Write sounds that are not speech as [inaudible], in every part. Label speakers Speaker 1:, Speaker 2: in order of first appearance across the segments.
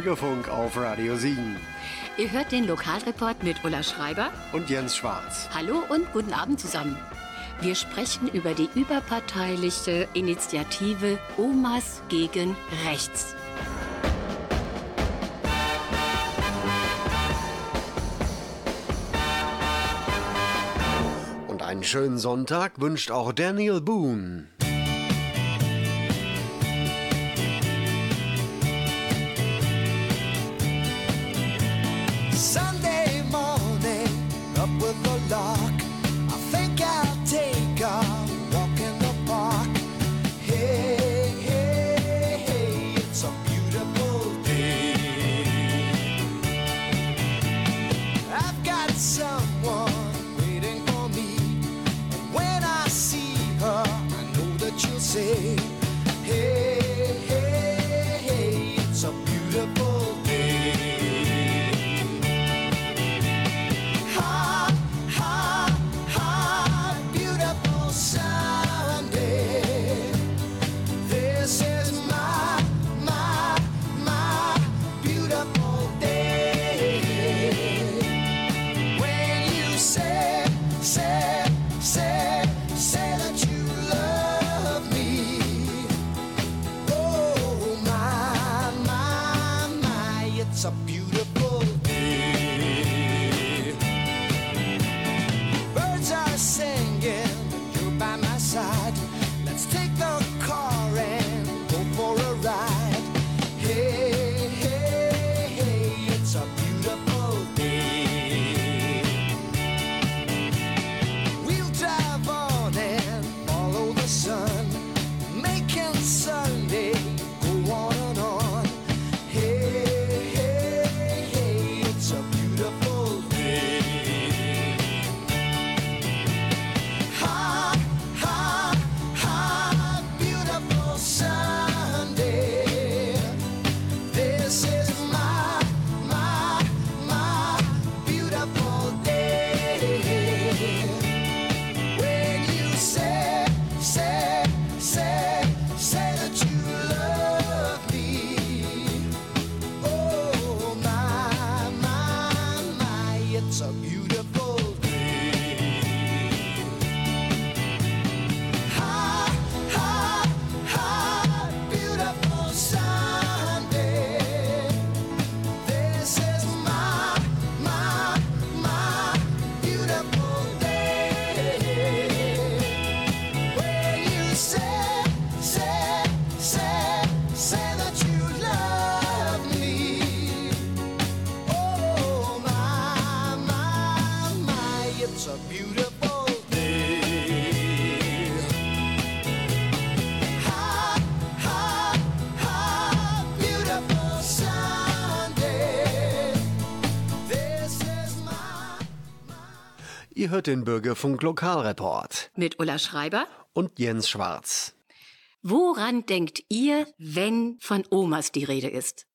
Speaker 1: Bürgerfunk auf Radio Siegen.
Speaker 2: Ihr hört den Lokalreport mit Ulla Schreiber
Speaker 1: und Jens Schwarz.
Speaker 2: Hallo und guten Abend zusammen. Wir sprechen über die überparteiliche Initiative Omas gegen Rechts.
Speaker 1: Und einen schönen Sonntag wünscht auch Daniel Boone. say. Ihr hört den Bürgerfunk Lokalreport.
Speaker 2: Mit Ulla Schreiber
Speaker 1: und Jens Schwarz.
Speaker 2: Woran denkt ihr, wenn von Omas die Rede ist?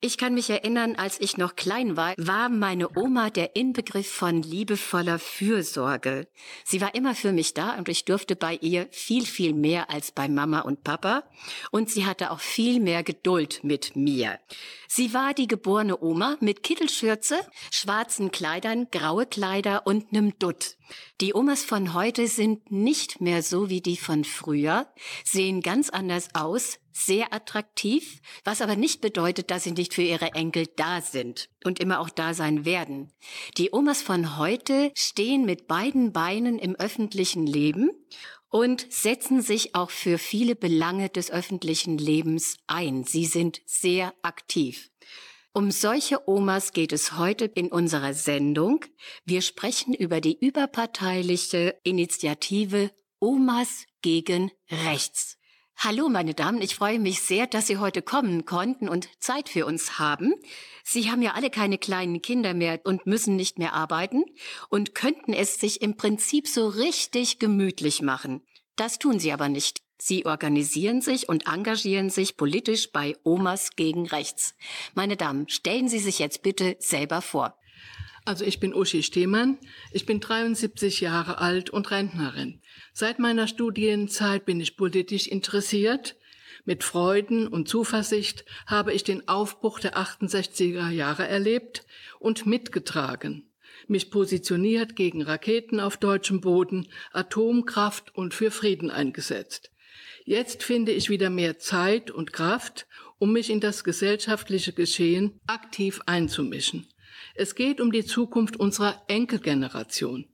Speaker 2: Ich kann mich erinnern, als ich noch klein war, war meine Oma der Inbegriff von liebevoller Fürsorge. Sie war immer für mich da und ich durfte bei ihr viel, viel mehr als bei Mama und Papa. Und sie hatte auch viel mehr Geduld mit mir. Sie war die geborene Oma mit Kittelschürze, schwarzen Kleidern, graue Kleider und nem Dutt. Die Omas von heute sind nicht mehr so wie die von früher, sehen ganz anders aus, sehr attraktiv, was aber nicht bedeutet, dass sie nicht für ihre Enkel da sind und immer auch da sein werden. Die Omas von heute stehen mit beiden Beinen im öffentlichen Leben und setzen sich auch für viele Belange des öffentlichen Lebens ein. Sie sind sehr aktiv. Um solche Omas geht es heute in unserer Sendung. Wir sprechen über die überparteiliche Initiative Omas gegen Rechts. Hallo, meine Damen, ich freue mich sehr, dass Sie heute kommen konnten und Zeit für uns haben. Sie haben ja alle keine kleinen Kinder mehr und müssen nicht mehr arbeiten und könnten es sich im Prinzip so richtig gemütlich machen. Das tun Sie aber nicht. Sie organisieren sich und engagieren sich politisch bei Omas gegen Rechts. Meine Damen, stellen Sie sich jetzt bitte selber vor.
Speaker 3: Also ich bin Uschi Stehmann, ich bin 73 Jahre alt und Rentnerin. Seit meiner Studienzeit bin ich politisch interessiert. Mit Freuden und Zuversicht habe ich den Aufbruch der 68er Jahre erlebt und mitgetragen, mich positioniert gegen Raketen auf deutschem Boden, Atomkraft und für Frieden eingesetzt. Jetzt finde ich wieder mehr Zeit und Kraft, um mich in das gesellschaftliche Geschehen aktiv einzumischen. Es geht um die Zukunft unserer Enkelgeneration.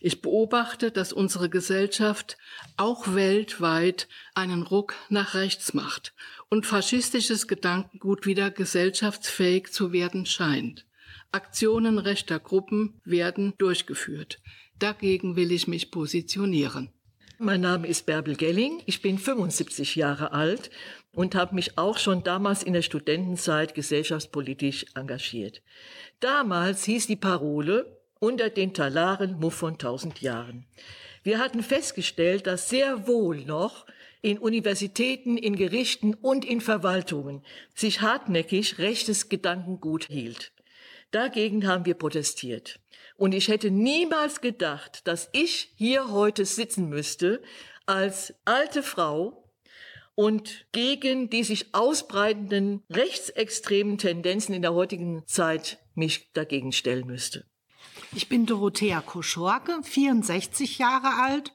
Speaker 3: Ich beobachte, dass unsere Gesellschaft auch weltweit einen Ruck nach rechts macht und faschistisches Gedankengut wieder gesellschaftsfähig zu werden scheint. Aktionen rechter Gruppen werden durchgeführt. Dagegen will ich mich positionieren.
Speaker 4: Mein Name ist Bärbel Gelling. Ich bin 75 Jahre alt und habe mich auch schon damals in der Studentenzeit gesellschaftspolitisch engagiert. Damals hieß die Parole unter den Talaren Muff von tausend Jahren. Wir hatten festgestellt, dass sehr wohl noch in Universitäten, in Gerichten und in Verwaltungen sich hartnäckig rechtes Gedankengut hielt. Dagegen haben wir protestiert. Und ich hätte niemals gedacht, dass ich hier heute sitzen müsste als alte Frau und gegen die sich ausbreitenden rechtsextremen Tendenzen in der heutigen Zeit mich dagegen stellen müsste.
Speaker 5: Ich bin Dorothea Koschorke, 64 Jahre alt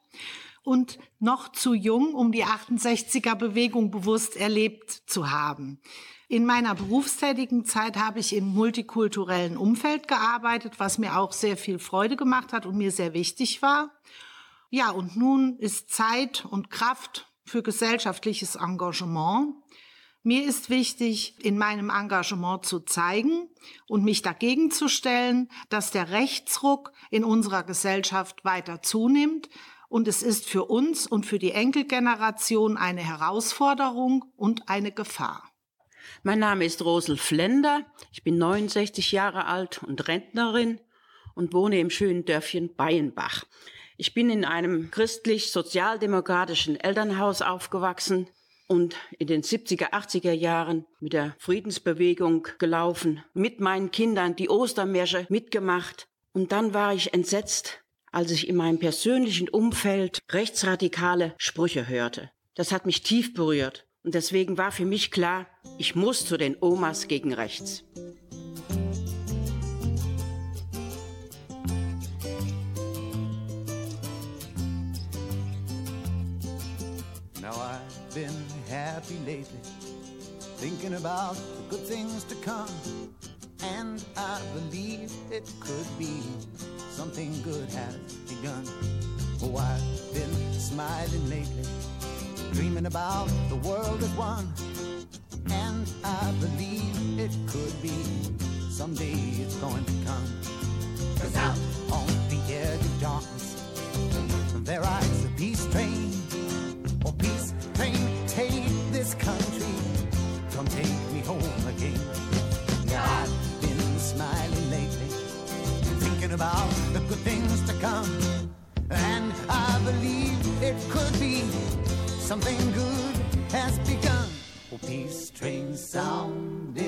Speaker 5: und noch zu jung, um die 68er Bewegung bewusst erlebt zu haben. In meiner berufstätigen Zeit habe ich im multikulturellen Umfeld gearbeitet, was mir auch sehr viel Freude gemacht hat und mir sehr wichtig war. Ja, und nun ist Zeit und Kraft für gesellschaftliches Engagement. Mir ist wichtig, in meinem Engagement zu zeigen und mich dagegen zu stellen, dass der Rechtsruck in unserer Gesellschaft weiter zunimmt. Und es ist für uns und für die Enkelgeneration eine Herausforderung und eine Gefahr.
Speaker 6: Mein Name ist Rosel Flender. Ich bin 69 Jahre alt und Rentnerin und wohne im schönen Dörfchen Bayenbach. Ich bin in einem christlich-sozialdemokratischen Elternhaus aufgewachsen und in den 70er, 80er Jahren mit der Friedensbewegung gelaufen, mit meinen Kindern die Ostermärsche mitgemacht. Und dann war ich entsetzt, als ich in meinem persönlichen Umfeld rechtsradikale Sprüche hörte. Das hat mich tief berührt. Und deswegen war für mich klar, ich muss zu den Omas gegen rechts.
Speaker 7: Now I've been happy lately, thinking about the good things to come. And I believe it could be something good has begun. Oh, I've been smiling lately dreaming about the world as one. And I believe it could be someday it's going to come. Cause out on the edge of darkness, there rides a peace train. Oh, peace train, take this country, come take me home again. Now I've been smiling lately, thinking about the good things to come. And I believe it could be something good has begun. Oh, peace train sounding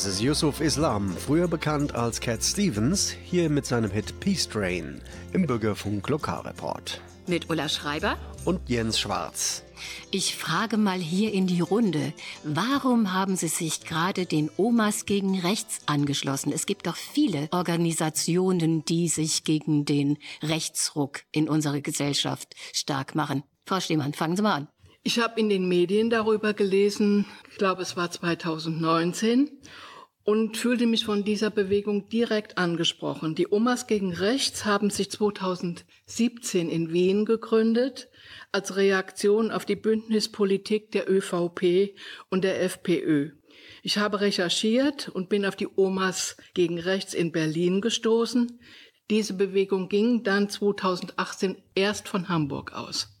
Speaker 1: Das ist Yusuf Islam, früher bekannt als Cat Stevens, hier mit seinem Hit Peace Train im Bürgerfunk Lokalreport.
Speaker 2: Mit Ulla Schreiber.
Speaker 1: Und Jens Schwarz.
Speaker 2: Ich frage mal hier in die Runde, warum haben Sie sich gerade den Omas gegen Rechts angeschlossen? Es gibt doch viele Organisationen, die sich gegen den Rechtsruck in unserer Gesellschaft stark machen. Frau Stehmann, fangen Sie mal an.
Speaker 3: Ich habe in den Medien darüber gelesen, ich glaube es war 2019, und fühlte mich von dieser Bewegung direkt angesprochen. Die Omas gegen Rechts haben sich 2017 in Wien gegründet als Reaktion auf die Bündnispolitik der ÖVP und der FPÖ. Ich habe recherchiert und bin auf die Omas gegen Rechts in Berlin gestoßen. Diese Bewegung ging dann 2018 erst von Hamburg aus.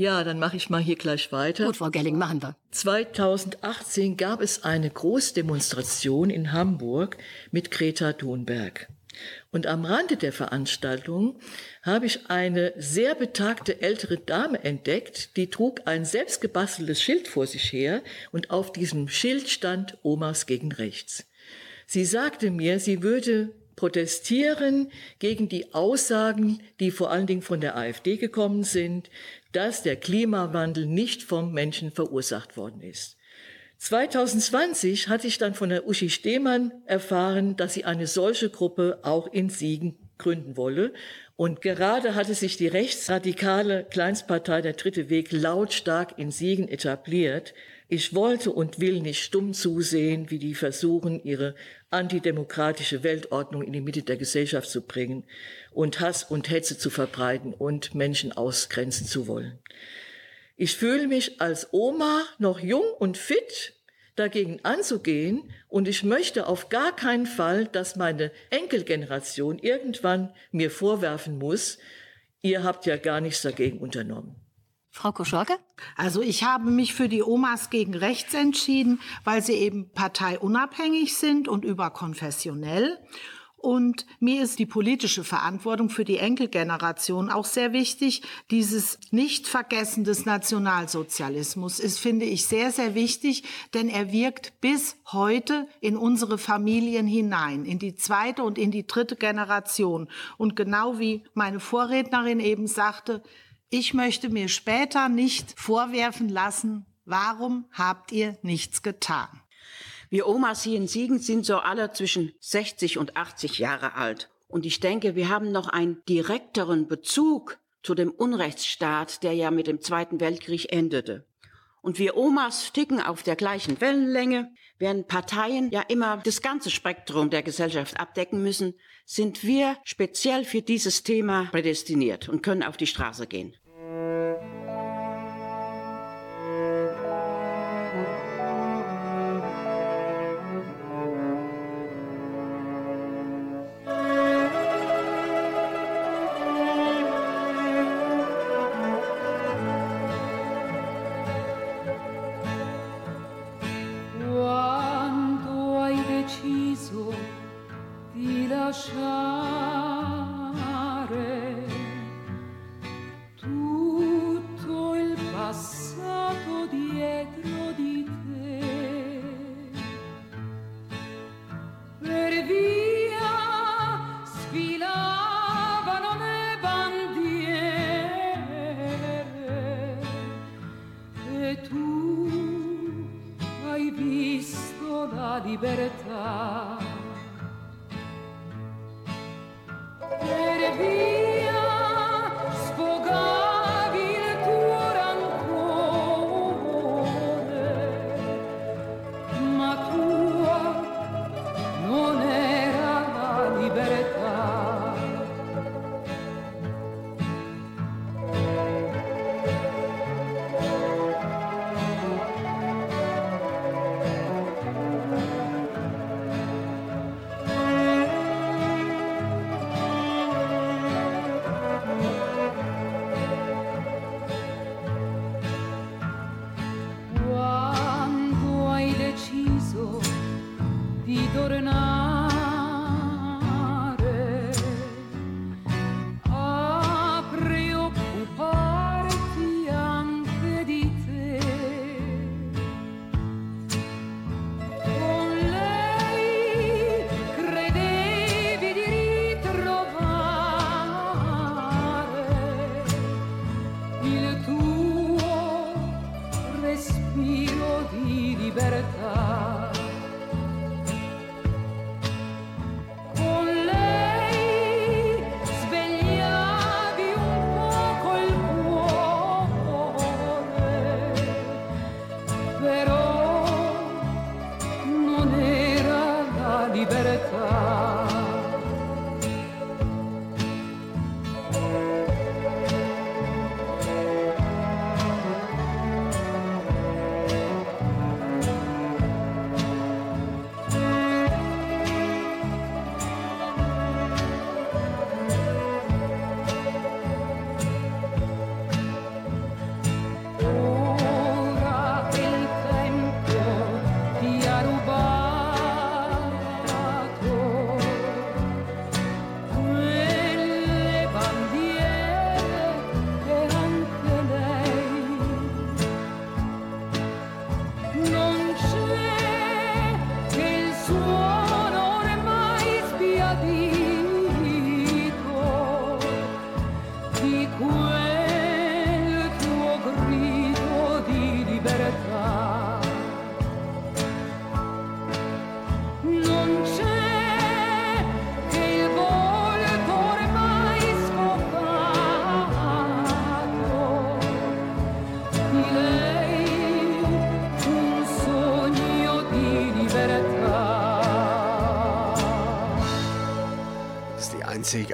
Speaker 4: Ja, dann mache ich mal hier gleich weiter.
Speaker 2: Gut, Frau Gelling, machen wir.
Speaker 4: 2018 gab es eine Großdemonstration in Hamburg mit Greta Thunberg. Und am Rande der Veranstaltung habe ich eine sehr betagte ältere Dame entdeckt, die trug ein selbstgebasteltes Schild vor sich her und auf diesem Schild stand Omas gegen rechts. Sie sagte mir, sie würde protestieren gegen die Aussagen, die vor allen Dingen von der AfD gekommen sind, dass der Klimawandel nicht vom Menschen verursacht worden ist. 2020 hatte ich dann von der Uschi Stehmann erfahren, dass sie eine solche Gruppe auch in Siegen gründen wolle. Und gerade hatte sich die rechtsradikale Kleinstpartei Der Dritte Weg lautstark in Siegen etabliert. Ich wollte und will nicht stumm zusehen, wie die versuchen, ihre antidemokratische Weltordnung in die Mitte der Gesellschaft zu bringen und Hass und Hetze zu verbreiten und Menschen ausgrenzen zu wollen. Ich fühle mich als Oma noch jung und fit, dagegen anzugehen und ich möchte auf gar keinen Fall, dass meine Enkelgeneration irgendwann mir vorwerfen muss, ihr habt ja gar nichts dagegen unternommen.
Speaker 2: Frau Koschorke?
Speaker 5: Also ich habe mich für die Omas gegen rechts entschieden, weil sie eben parteiunabhängig sind und überkonfessionell. Und mir ist die politische Verantwortung für die Enkelgeneration auch sehr wichtig. Dieses Nichtvergessen des Nationalsozialismus ist, finde ich, sehr, sehr wichtig, denn er wirkt bis heute in unsere Familien hinein, in die zweite und in die dritte Generation. Und genau wie meine Vorrednerin eben sagte, ich möchte mir später nicht vorwerfen lassen, warum habt ihr nichts getan?
Speaker 6: Wir Omas hier in Siegen sind so alle zwischen 60 und 80 Jahre alt. Und ich denke, wir haben noch einen direkteren Bezug zu dem Unrechtsstaat, der ja mit dem Zweiten Weltkrieg endete. Und wir Omas ticken auf der gleichen Wellenlänge. Während Parteien ja immer das ganze Spektrum der Gesellschaft abdecken müssen, sind wir speziell für dieses Thema prädestiniert und können auf die Straße gehen.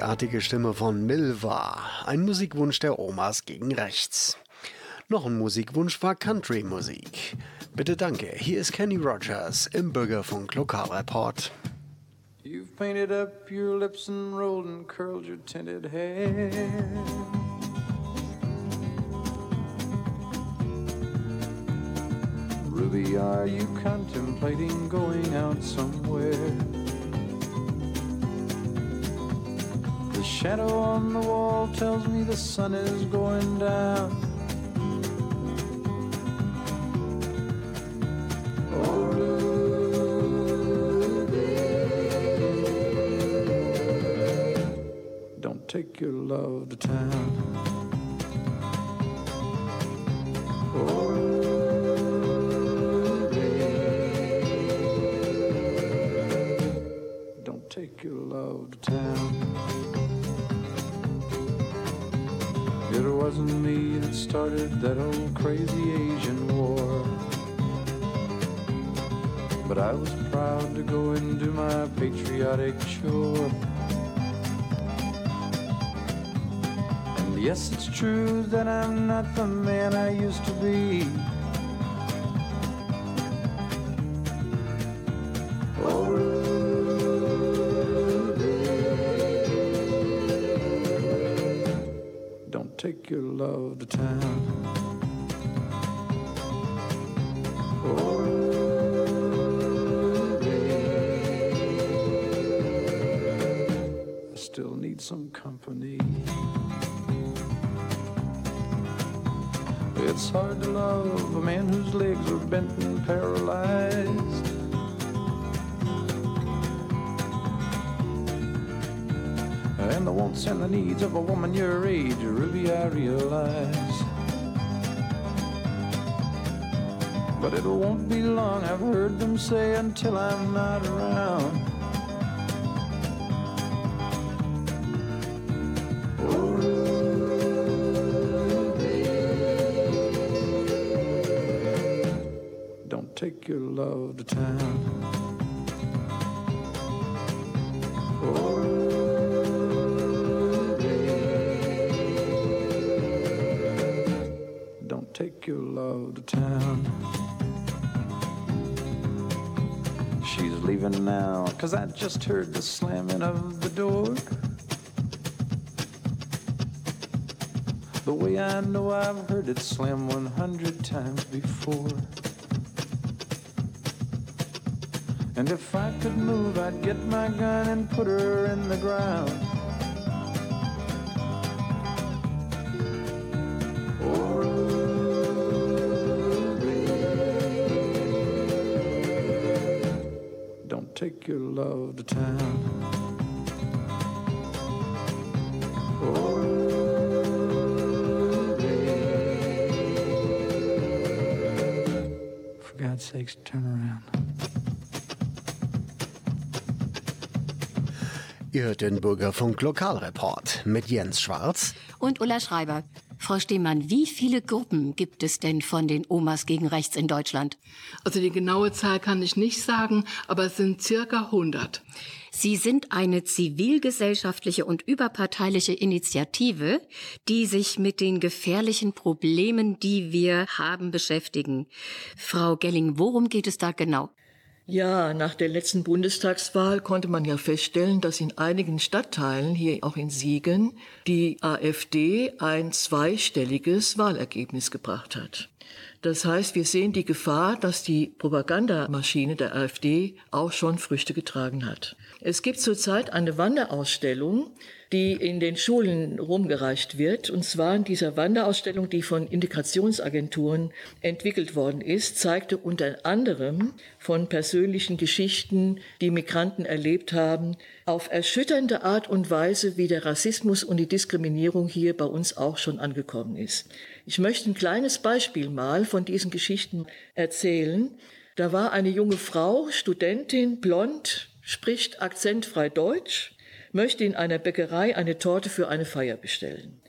Speaker 1: Einzigartige Stimme von Milva, ein Musikwunsch der Omas gegen rechts. Noch ein Musikwunsch war Country-Musik. Bitte danke, hier ist Kenny Rogers im Bürgerfunk Lokalreport.
Speaker 8: You've painted up your lips and rolled and curled your tinted hair. Ruby, are you contemplating going out somewhere? Shadow on the wall tells me the sun is going down. Don't take your love to town. Ruby, don't take your love to town. Wasn't me that started that old crazy Asian war. But I was proud to go and do my patriotic chore. And yes, it's true that I'm not the man I used to be. Your love to town. Still need some company. It's hard to love a man whose legs are bent and paralyzed. The needs of a woman your age, Ruby, I realize. But it won't be long, I've heard them say, until I'm not around. Don't take your love to town. Cause I just heard the slamming of the door. The way I know I've heard it slam 100 times before. And if I could move, I'd get my gun and put her in the ground. Take your love to town. Oh, God's sakes, turn around.
Speaker 1: Ihr hört den Bürgerfunk Lokalreport mit Jens Schwarz.
Speaker 2: Und Ulla Schreiber. Frau Stehmann, wie viele Gruppen gibt es denn von den Omas gegen rechts in Deutschland?
Speaker 3: Also die genaue Zahl kann ich nicht sagen, aber es sind circa 100.
Speaker 2: Sie sind eine zivilgesellschaftliche und überparteiliche Initiative, die sich mit den gefährlichen Problemen, die wir haben, beschäftigen. Frau Gelling, worum geht es da genau?
Speaker 4: Ja, nach der letzten Bundestagswahl konnte man ja feststellen, dass in einigen Stadtteilen, hier auch in Siegen, die AfD ein zweistelliges Wahlergebnis gebracht hat. Das heißt, wir sehen die Gefahr, dass die Propagandamaschine der AfD auch schon Früchte getragen hat. Es gibt zurzeit eine Wanderausstellung, die in den Schulen rumgereicht wird. Und zwar in dieser Wanderausstellung, die von Integrationsagenturen entwickelt worden ist, zeigte unter anderem von persönlichen Geschichten, die Migranten erlebt haben, auf erschütternde Art und Weise, wie der Rassismus und die Diskriminierung hier bei uns auch schon angekommen ist. Ich möchte ein kleines Beispiel mal von diesen Geschichten erzählen. Da war eine junge Frau, Studentin, blond, spricht akzentfrei Deutsch, möchte in einer Bäckerei eine Torte für eine Feier bestellen.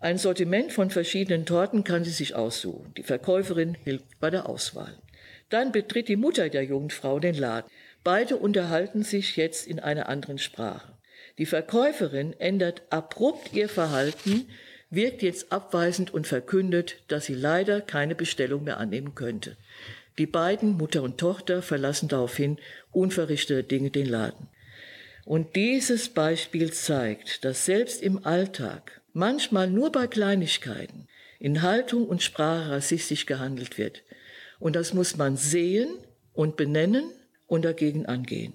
Speaker 4: Ein Sortiment von verschiedenen Torten kann sie sich aussuchen. Die Verkäuferin hilft bei der Auswahl. Dann betritt die Mutter der jungen Frau den Laden. Beide unterhalten sich jetzt in einer anderen Sprache. Die Verkäuferin ändert abrupt ihr Verhalten, wirkt jetzt abweisend und verkündet, dass sie leider keine Bestellung mehr annehmen könnte. Die beiden, Mutter und Tochter, verlassen daraufhin unverrichtete Dinge den Laden. Und dieses Beispiel zeigt, dass selbst im Alltag, manchmal nur bei Kleinigkeiten, in Haltung und Sprache rassistisch gehandelt wird. Und das muss man sehen und benennen und dagegen angehen.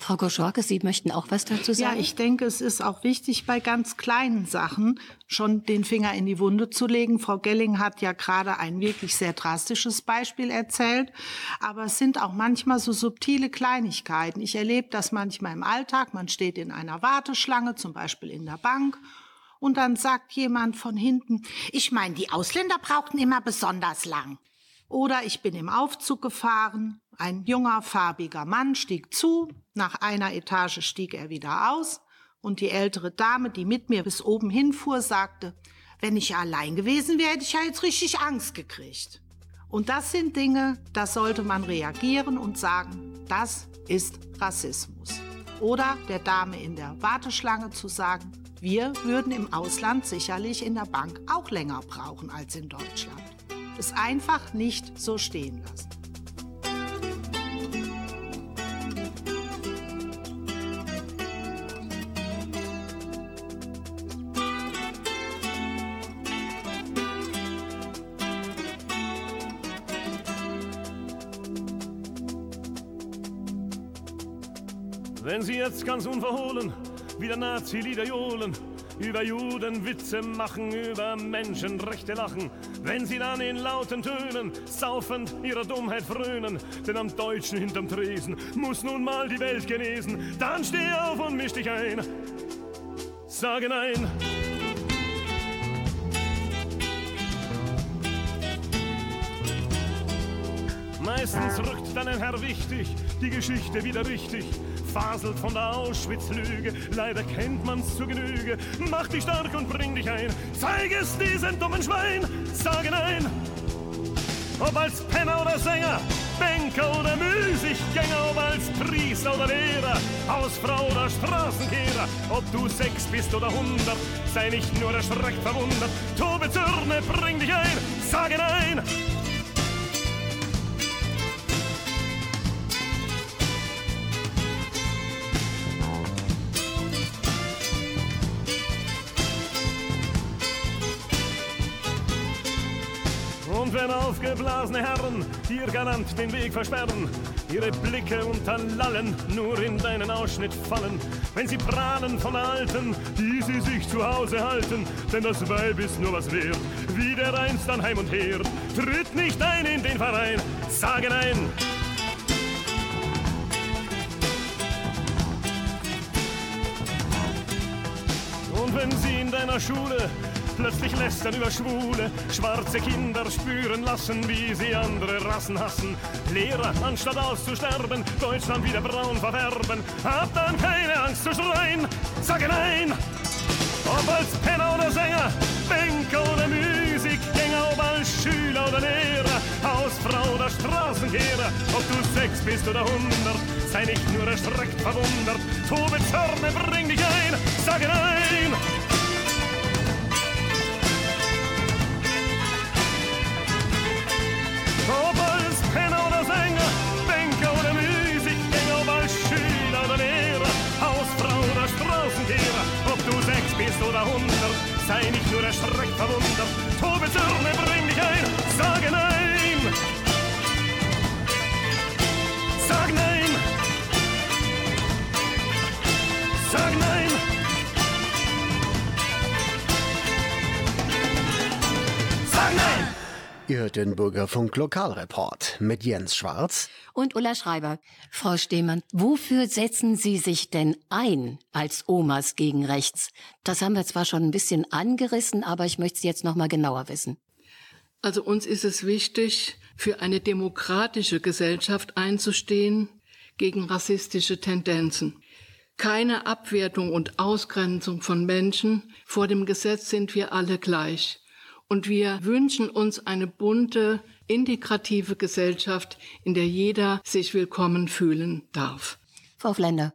Speaker 2: Frau Goschorke, Sie möchten auch was dazu sagen?
Speaker 5: Ja, ich denke, es ist auch wichtig, bei ganz kleinen Sachen schon den Finger in die Wunde zu legen. Frau Gelling hat ja gerade ein wirklich sehr drastisches Beispiel erzählt. Aber es sind auch manchmal so subtile Kleinigkeiten. Ich erlebe das manchmal im Alltag. Man steht in einer Warteschlange, zum Beispiel in der Bank. Und dann sagt jemand von hinten, ich meine, die Ausländer brauchten immer besonders lang. Oder ich bin im Aufzug gefahren, ein junger, farbiger Mann stieg zu, nach einer Etage stieg er wieder aus, und die ältere Dame, die mit mir bis oben hinfuhr, sagte, wenn ich allein gewesen wäre, hätte ich ja jetzt richtig Angst gekriegt. Und das sind Dinge, da sollte man reagieren und sagen, das ist Rassismus. Oder der Dame in der Warteschlange zu sagen, wir würden im Ausland sicherlich in der Bank auch länger brauchen als in Deutschland es einfach nicht so stehen lassen.
Speaker 9: Wenn Sie jetzt ganz unverhohlen wieder Nazi-Lieder johlen, über Juden Witze machen, über Menschenrechte lachen, wenn sie dann in lauten Tönen saufend ihrer Dummheit frönen, denn am Deutschen hinterm Tresen muss nun mal die Welt genesen, dann steh auf und misch dich ein. Sage nein. Meistens rückt dann ein Herr wichtig, die Geschichte wieder richtig, faselt von der Auschwitz-Lüge, leider kennt man's zu Genüge. Mach dich stark und bring dich ein, zeig es diesem dummen Schwein, sage nein. Ob als Penner oder Sänger, Banker oder Müßiggänger, ob als Priester oder Lehrer, Hausfrau oder Straßenkehrer, ob du sechs bist oder hundert, sei nicht nur erschreckt verwundert, tobe Zürne, bring dich ein, sage nein. Wenn aufgeblasene Herren dir galant den Weg versperren, ihre Blicke unter Lallen nur in deinen Ausschnitt fallen, wenn sie prahlen von Alten, die sie sich zu Hause halten, denn das Weib ist nur was wert, wie der einst an Heim und Herd, tritt nicht ein in den Verein, sage nein. Und wenn sie in deiner Schule plötzlich lästern über Schwule, schwarze Kinder spüren lassen, wie sie andere Rassen hassen. Lehrer, anstatt auszusterben, Deutschland wieder braun verfärben. Hab dann keine Angst zu schreien, sage nein! Ob als Penner oder Sänger, Banker oder Musikgänger, ob als Schüler oder Lehrer, Hausfrau oder Straßenkehrer, ob du sechs bist oder hundert, sei nicht nur erschreckt verwundert, tobe Zörne, bring dich ein, sage nein! Oder hundert, sei nicht nur erschreckt verwundert, tobe Zürne, bring dich ein, sage nein! Sag nein!
Speaker 1: Ihr hört den Bürgerfunk Lokalreport mit Jens Schwarz
Speaker 2: und Ulla Schreiber. Frau Stehmann, wofür setzen Sie sich denn ein als Omas gegen rechts? Das haben wir zwar schon ein bisschen angerissen, aber ich möchte es jetzt noch mal genauer wissen.
Speaker 3: Also uns ist es wichtig, für eine demokratische Gesellschaft einzustehen gegen rassistische Tendenzen. Keine Abwertung und Ausgrenzung von Menschen. Vor dem Gesetz sind wir alle gleich. Und wir wünschen uns eine bunte, integrative Gesellschaft, in der jeder sich willkommen fühlen darf.
Speaker 2: Frau Flender.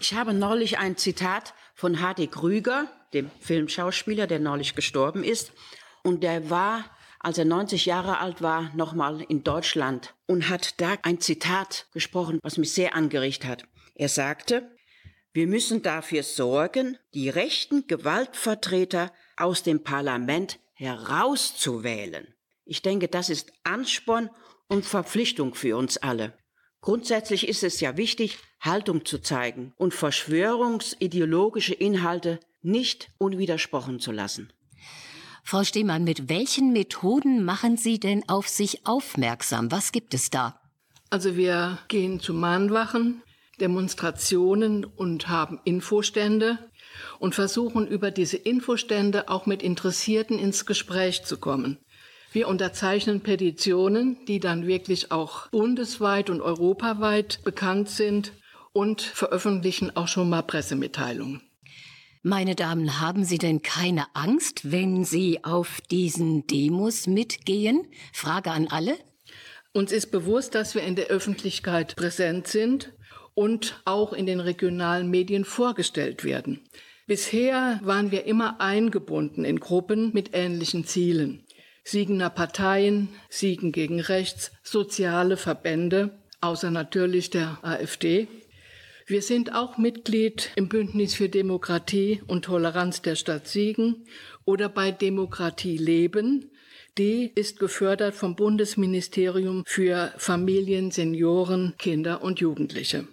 Speaker 6: Ich habe neulich ein Zitat von H.D. Krüger, dem Filmschauspieler, der neulich gestorben ist. Und der war, als er 90 Jahre alt war, nochmal in Deutschland und hat da ein Zitat gesprochen, was mich sehr angerichtet hat. Er sagte, wir müssen dafür sorgen, die rechten Gewaltvertreter aus dem Parlament herauszuwählen. Ich denke, das ist Ansporn und Verpflichtung für uns alle. Grundsätzlich ist es ja wichtig, Haltung zu zeigen und verschwörungsideologische Inhalte nicht unwidersprochen zu lassen.
Speaker 2: Frau Stehmann, mit welchen Methoden machen Sie denn auf sich aufmerksam? Was gibt es da?
Speaker 3: Also wir gehen zu Mahnwachen, Demonstrationen und haben Infostände und versuchen über diese Infostände auch mit Interessierten ins Gespräch zu kommen. Wir unterzeichnen Petitionen, die dann wirklich auch bundesweit und europaweit bekannt sind und veröffentlichen auch schon mal Pressemitteilungen.
Speaker 2: Meine Damen, haben Sie denn keine Angst, wenn Sie auf diesen Demos mitgehen? Frage an alle.
Speaker 3: Uns ist bewusst, dass wir in der Öffentlichkeit präsent sind und auch in den regionalen Medien vorgestellt werden. Bisher waren wir immer eingebunden in Gruppen mit ähnlichen Zielen. Siegender Parteien, Siegen gegen Rechts, soziale Verbände, außer natürlich der AfD. Wir sind auch Mitglied im Bündnis für Demokratie und Toleranz der Stadt Siegen oder bei Demokratie Leben. Die ist gefördert vom Bundesministerium für Familien, Senioren, Kinder und Jugendliche.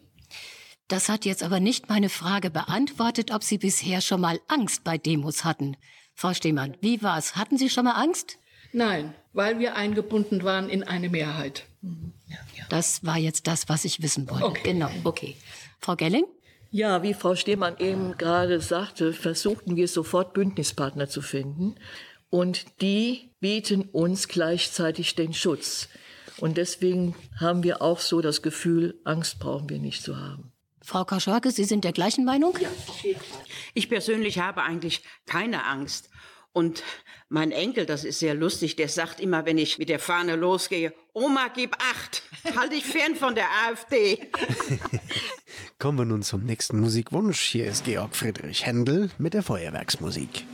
Speaker 2: Das hat jetzt aber nicht meine Frage beantwortet, ob Sie bisher schon mal Angst bei Demos hatten. Frau Stehmann, wie war's? Hatten Sie schon mal Angst?
Speaker 3: Nein, weil wir eingebunden waren in eine Mehrheit.
Speaker 2: Das war jetzt das, was ich wissen wollte. Okay. Genau, okay. Frau Gelling?
Speaker 4: Ja, wie Frau Stehmann eben gerade sagte, versuchten wir sofort Bündnispartner zu finden. Und die bieten uns gleichzeitig den Schutz. Und deswegen haben wir auch so das Gefühl, Angst brauchen wir nicht zu haben.
Speaker 2: Frau Kaschorke, Sie sind der gleichen Meinung?
Speaker 6: Ja, auf jeden Fall. Ich persönlich habe eigentlich keine Angst. Und mein Enkel, das ist sehr lustig, der sagt immer, wenn ich mit der Fahne losgehe, Oma, gib acht, halt dich fern von der AfD. [laughs]
Speaker 1: Kommen wir nun zum nächsten Musikwunsch. Hier ist Georg Friedrich Händel mit der Feuerwerksmusik.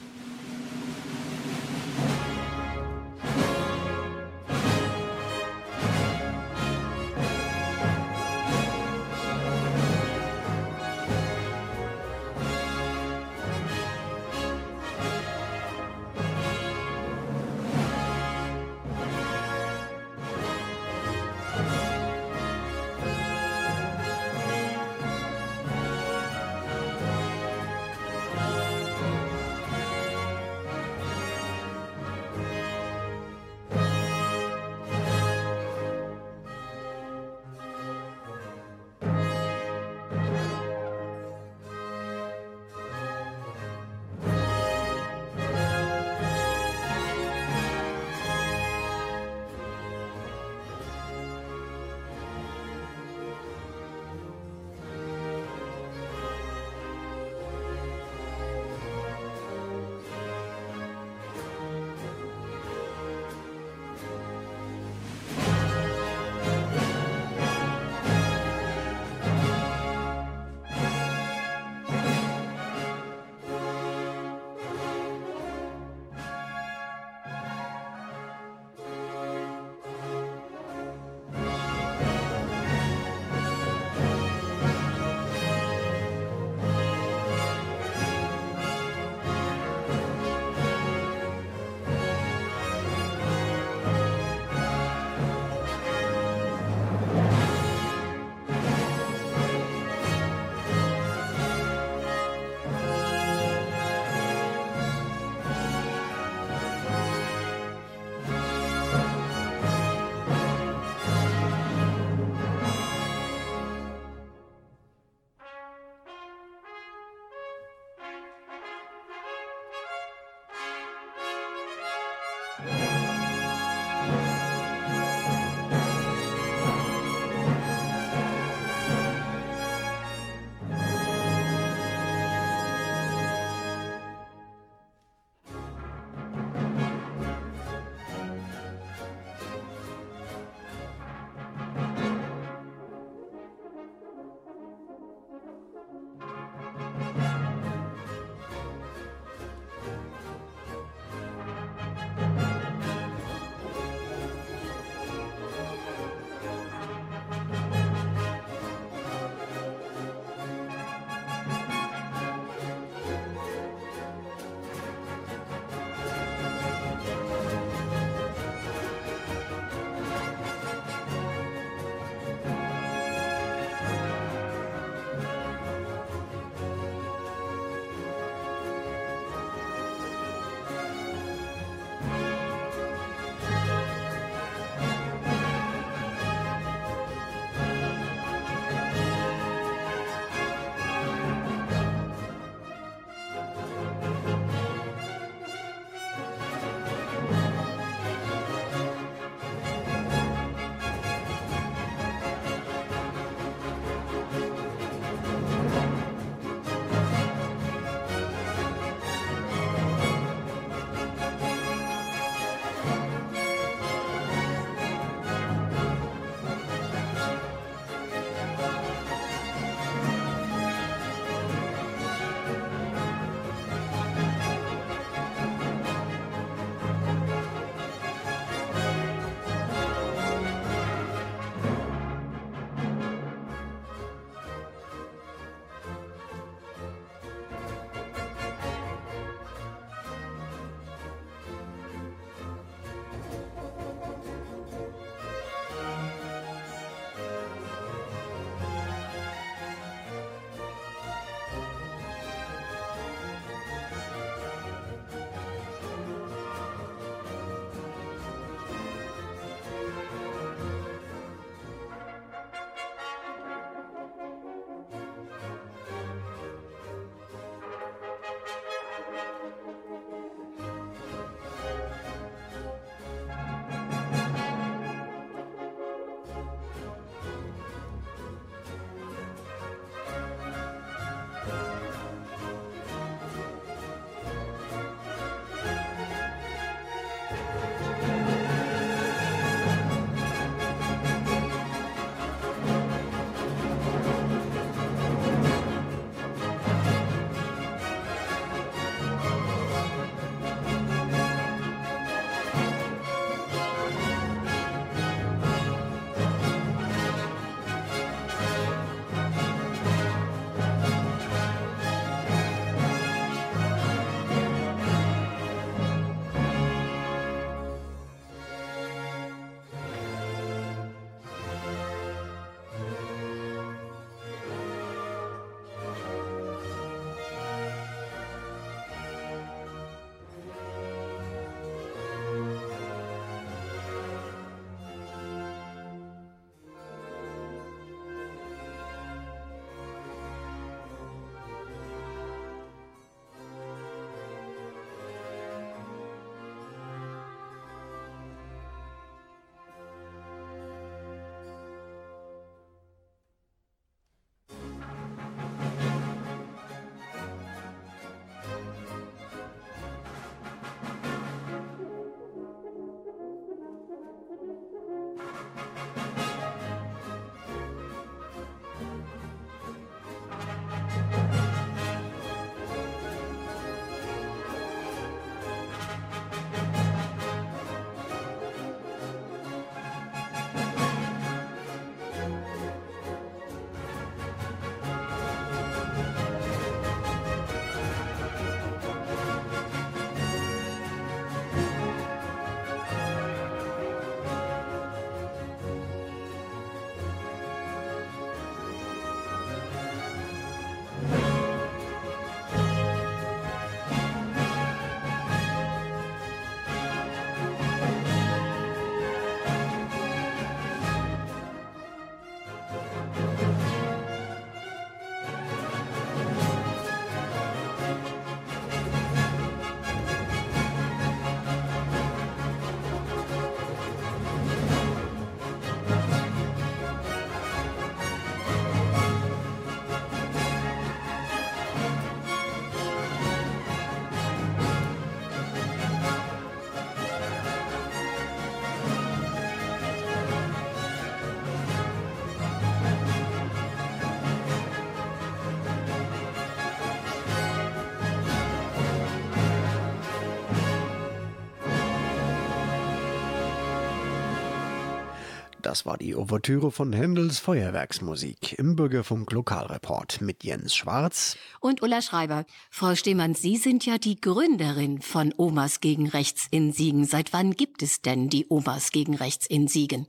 Speaker 1: Das war die Ouvertüre von Händels Feuerwerksmusik im Bürgerfunk Lokalreport mit Jens Schwarz
Speaker 2: und Ulla Schreiber. Frau Stehmann, Sie sind ja die Gründerin von Omas gegen Rechts in Siegen. Seit wann gibt es denn die Omas gegen Rechts in Siegen?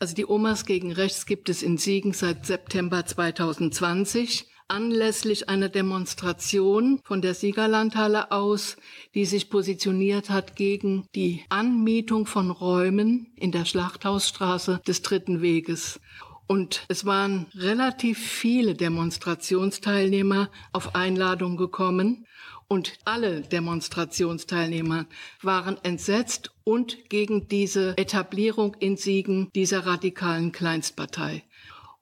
Speaker 3: Also die Omas gegen Rechts gibt es in Siegen seit September 2020 anlässlich einer Demonstration von der Siegerlandhalle aus, die sich positioniert hat gegen die Anmietung von Räumen in der Schlachthausstraße des Dritten Weges. Und es waren relativ viele Demonstrationsteilnehmer auf Einladung gekommen. Und alle Demonstrationsteilnehmer waren entsetzt und gegen diese Etablierung in Siegen dieser radikalen Kleinstpartei.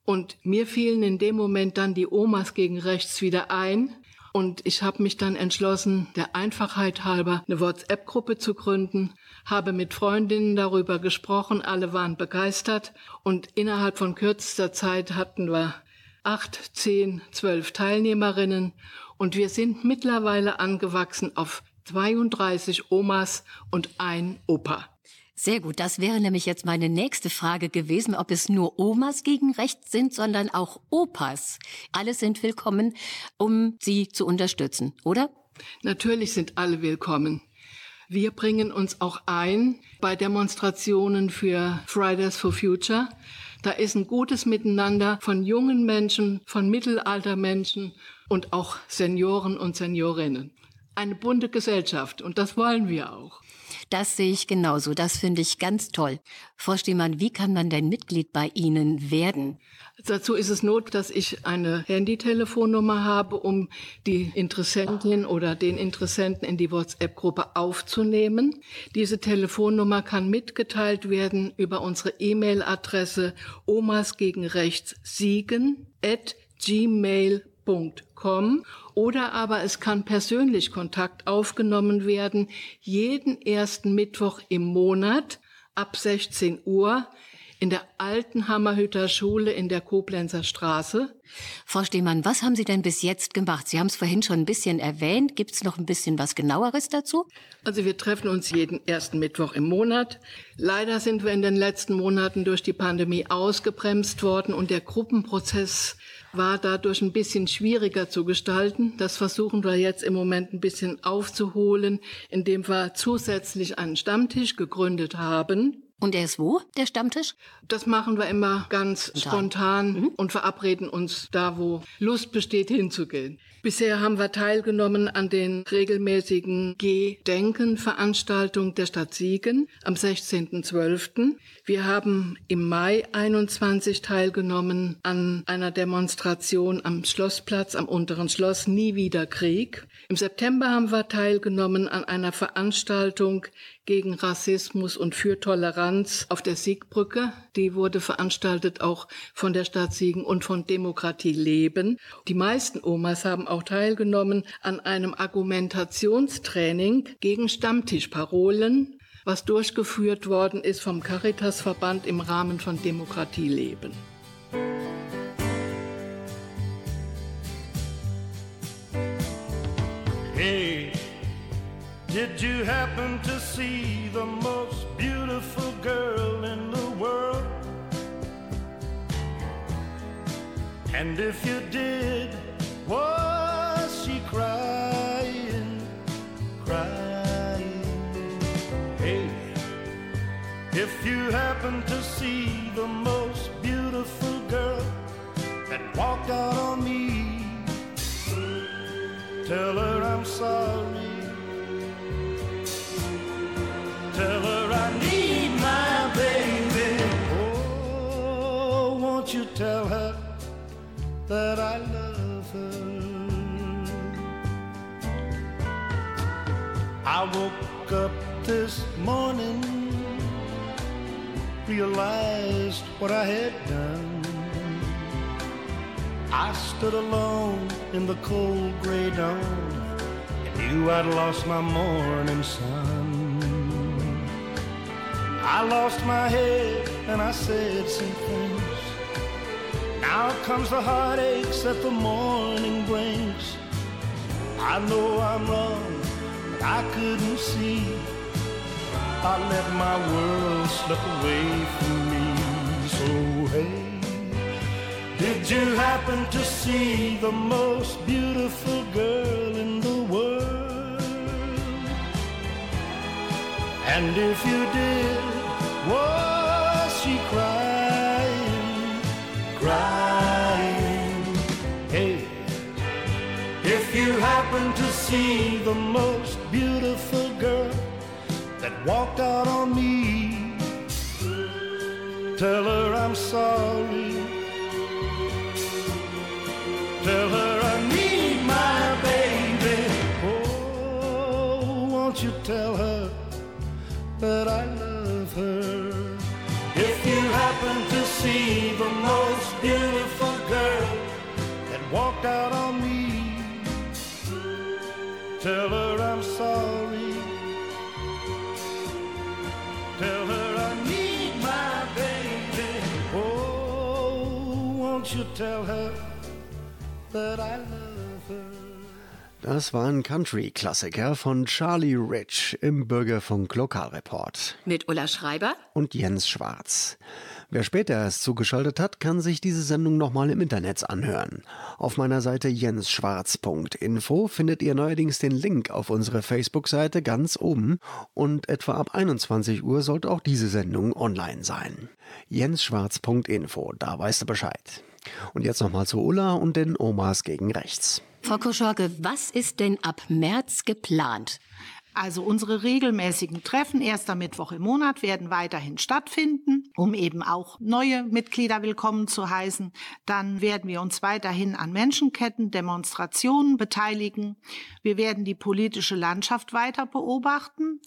Speaker 3: Und mir fielen in dem Moment dann die Omas gegen rechts wieder ein. Und ich habe mich dann entschlossen, der Einfachheit halber eine WhatsApp-Gruppe zu gründen, habe mit Freundinnen darüber gesprochen, alle waren begeistert und innerhalb von kürzester Zeit hatten wir acht, zehn, zwölf Teilnehmerinnen und wir sind mittlerweile angewachsen auf 32 Omas und ein Opa.
Speaker 2: Sehr gut, das wäre nämlich jetzt meine nächste Frage gewesen, ob es nur Omas gegen Recht sind, sondern auch Opas. Alle sind willkommen, um sie zu unterstützen, oder?
Speaker 3: Natürlich sind alle willkommen. Wir bringen uns auch ein bei Demonstrationen für Fridays for Future. Da ist ein gutes Miteinander von jungen Menschen, von Mittelaltermenschen und auch Senioren und Seniorinnen. Eine bunte Gesellschaft und das wollen wir auch.
Speaker 2: Das sehe ich genauso. Das finde ich ganz toll. Frau Stiemann, wie kann man denn Mitglied bei Ihnen werden?
Speaker 3: Dazu ist es not, dass ich eine Handytelefonnummer habe, um die Interessentin oder den Interessenten in die WhatsApp-Gruppe aufzunehmen. Diese Telefonnummer kann mitgeteilt werden über unsere E-Mail-Adresse omas gegen rechts siegen at gmail.com oder aber es kann persönlich Kontakt aufgenommen werden, jeden ersten Mittwoch im Monat ab 16 Uhr in der alten Hammerhütter Schule in der Koblenzer Straße.
Speaker 2: Frau Stehmann, was haben Sie denn bis jetzt gemacht? Sie haben es vorhin schon ein bisschen erwähnt. Gibt es noch ein bisschen was genaueres dazu?
Speaker 3: Also wir treffen uns jeden ersten Mittwoch im Monat. Leider sind wir in den letzten Monaten durch die Pandemie ausgebremst worden und der Gruppenprozess war dadurch ein bisschen schwieriger zu gestalten. Das versuchen wir jetzt im Moment ein bisschen aufzuholen, indem wir zusätzlich einen Stammtisch gegründet haben.
Speaker 2: Und er ist wo, der Stammtisch?
Speaker 3: Das machen wir immer ganz spontan, spontan mhm. und verabreden uns da, wo Lust besteht, hinzugehen. Bisher haben wir teilgenommen an den regelmäßigen Gedenken-Veranstaltungen der Stadt Siegen am 16.12. Wir haben im Mai 21 teilgenommen an einer Demonstration am Schlossplatz am unteren Schloss Nie wieder Krieg. Im September haben wir teilgenommen an einer Veranstaltung gegen Rassismus und für Toleranz auf der Siegbrücke. Die wurde veranstaltet auch von der Stadt Siegen und von Demokratie Leben. Die meisten Omas haben auch teilgenommen an einem Argumentationstraining gegen Stammtischparolen, was durchgeführt worden ist vom Caritasverband im Rahmen von Demokratie Leben.
Speaker 10: Hey, did you happen to see the most beautiful girl in the world? And if you did, was she crying, crying? Hey, if you happen to see the most beautiful girl that walked out on me, tell her I'm sorry. Tell her I need my baby. Oh, won't you tell her that I love her? I woke up this morning, realized what I had done. I stood alone in the cold gray dawn and knew I'd lost my morning sun. I lost my head and I said some things. Now comes the heartaches that the morning brings. I know I'm wrong, but I couldn't see. I let my world slip away from me. Did you happen to see the most beautiful girl in the world? And if you did, was she crying, crying? Hey, if you happen to see the most beautiful girl that walked out on me, tell her I'm sorry. Tell her I need my baby. Oh, won't you tell her that I love her? If you happen to see the most beautiful girl that walked out on me, tell her I'm sorry. Tell her I need my baby. Oh, won't you tell her
Speaker 1: Das war ein Country-Klassiker von Charlie Rich im Bürgerfunk Lokalreport.
Speaker 2: Mit Ulla Schreiber
Speaker 1: und Jens Schwarz. Wer später erst zugeschaltet hat, kann sich diese Sendung nochmal im Internet anhören. Auf meiner Seite jensschwarz.info findet ihr neuerdings den Link auf unsere Facebook-Seite ganz oben und etwa ab 21 Uhr sollte auch diese Sendung online sein. jensschwarz.info, da weißt du Bescheid. Und jetzt nochmal zu Ulla und den Omas gegen rechts.
Speaker 2: Frau Koschorke, was ist denn ab März geplant?
Speaker 5: Also unsere regelmäßigen Treffen, erster Mittwoch im Monat, werden weiterhin stattfinden, um eben auch neue Mitglieder willkommen zu heißen. Dann werden wir uns weiterhin an Menschenketten, Demonstrationen beteiligen. Wir werden die politische Landschaft weiter beobachten.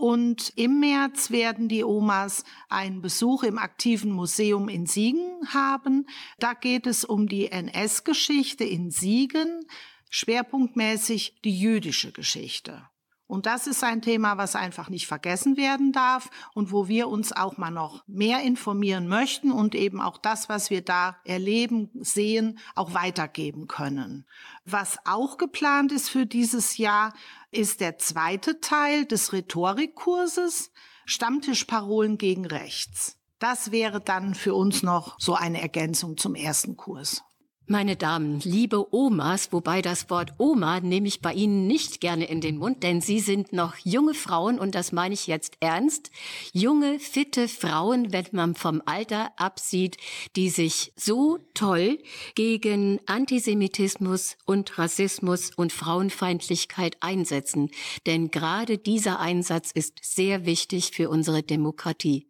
Speaker 5: Und im März werden die Omas einen Besuch im aktiven Museum in Siegen haben. Da geht es um die NS-Geschichte in Siegen, schwerpunktmäßig die jüdische Geschichte. Und das ist ein Thema, was einfach nicht vergessen werden darf und wo wir uns auch mal noch mehr informieren möchten und eben auch das, was wir da erleben, sehen, auch weitergeben können. Was auch geplant ist für dieses Jahr, ist der zweite Teil des Rhetorikkurses Stammtischparolen gegen rechts. Das wäre dann für uns noch so eine Ergänzung zum ersten Kurs.
Speaker 2: Meine Damen, liebe Omas, wobei das Wort Oma nehme ich bei Ihnen nicht gerne in den Mund, denn Sie sind noch junge Frauen und das meine ich jetzt ernst. Junge, fitte Frauen, wenn man vom Alter absieht, die sich so toll gegen Antisemitismus und Rassismus und Frauenfeindlichkeit einsetzen. Denn gerade dieser Einsatz ist sehr wichtig für unsere Demokratie.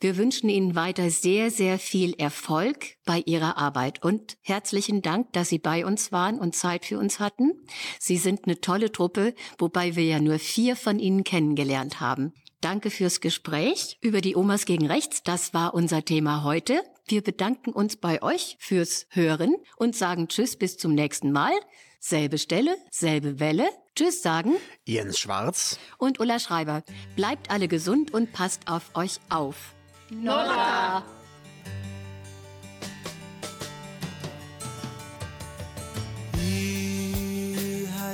Speaker 2: Wir wünschen Ihnen weiter sehr, sehr viel Erfolg bei Ihrer Arbeit und herzlich herzlichen Dank, dass Sie bei uns waren und Zeit für uns hatten. Sie sind eine tolle Truppe, wobei wir ja nur vier von Ihnen kennengelernt haben. Danke fürs Gespräch über die Omas gegen Rechts. Das war unser Thema heute. Wir bedanken uns bei euch fürs Hören und sagen Tschüss bis zum nächsten Mal. Selbe Stelle, selbe Welle. Tschüss sagen
Speaker 1: Jens Schwarz
Speaker 2: und Ulla Schreiber. Bleibt alle gesund und passt auf euch auf.
Speaker 11: Nolla!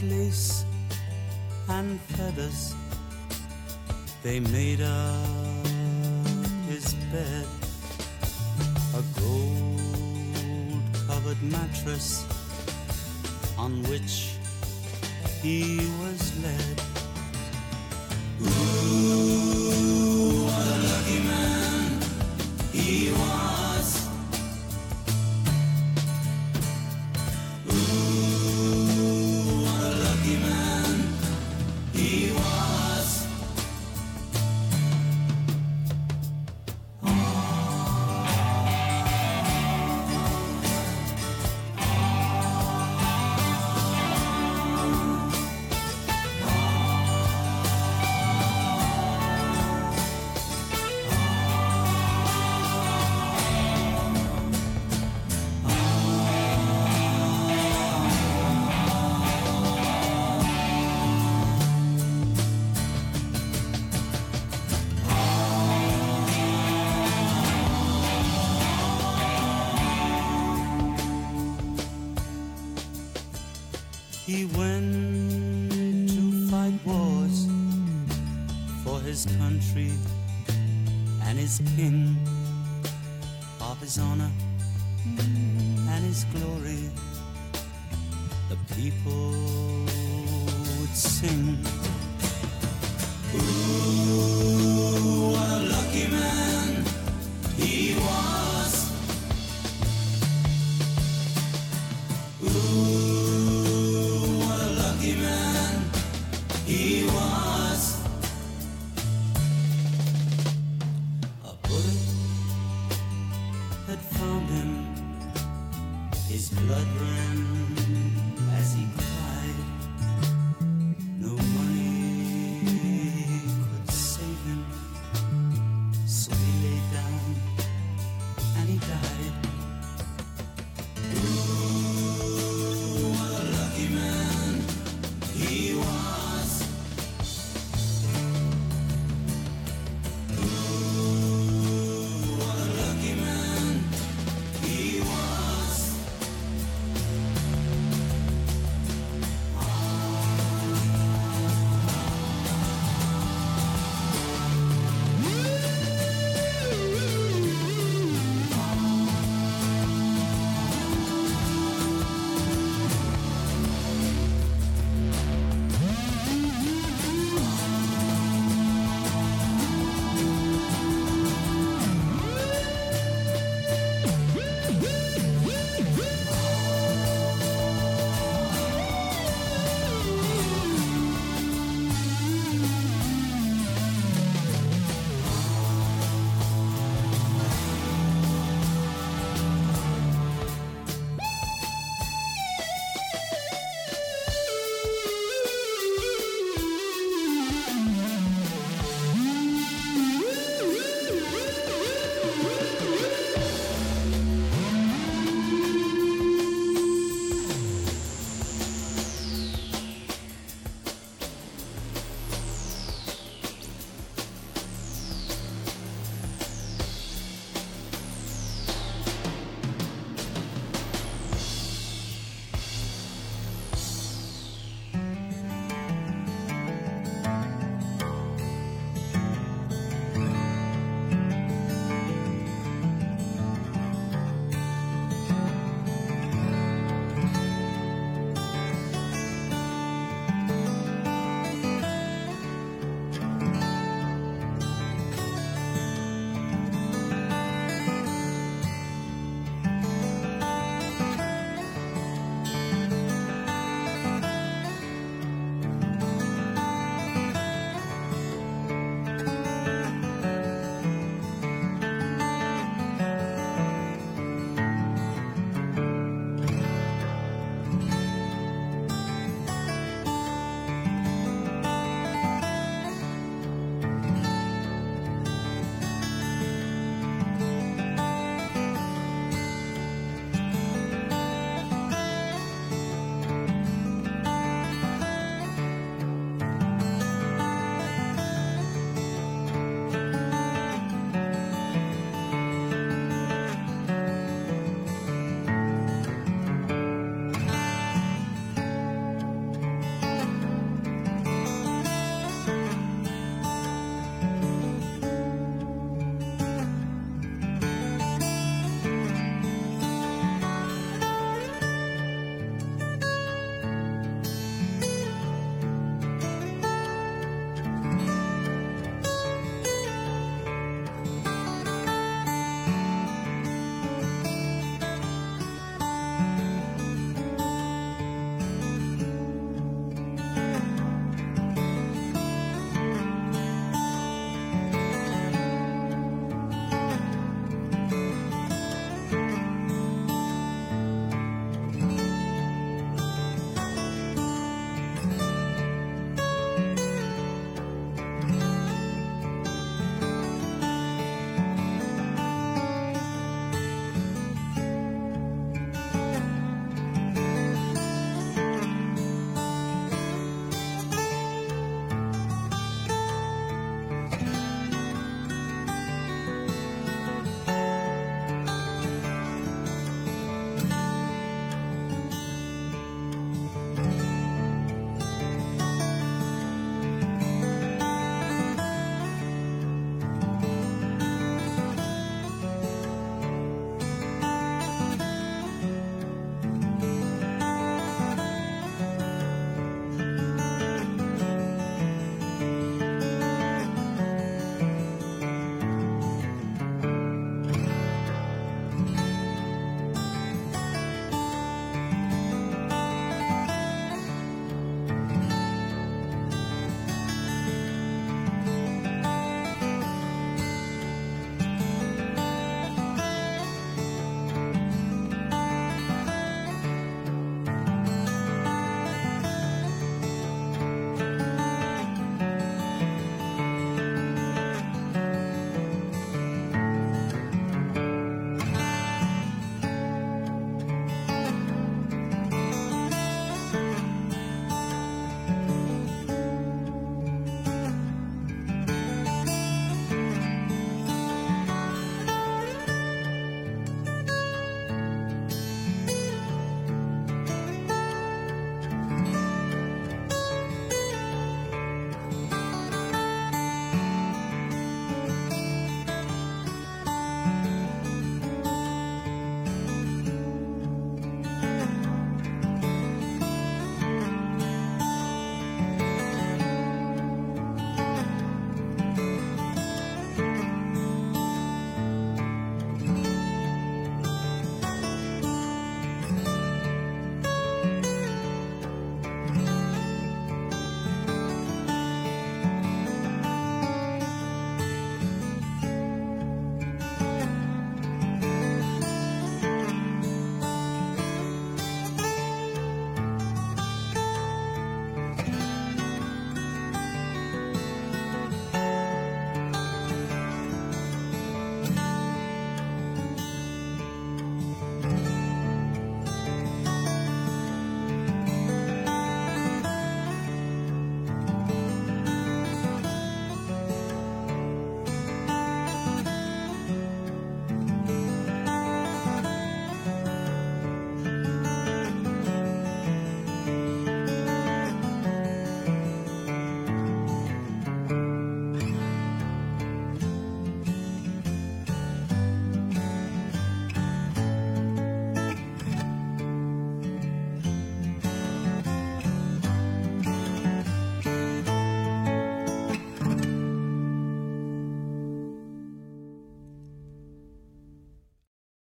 Speaker 12: White lace and feathers, they made up his bed. A gold covered mattress on which he was led.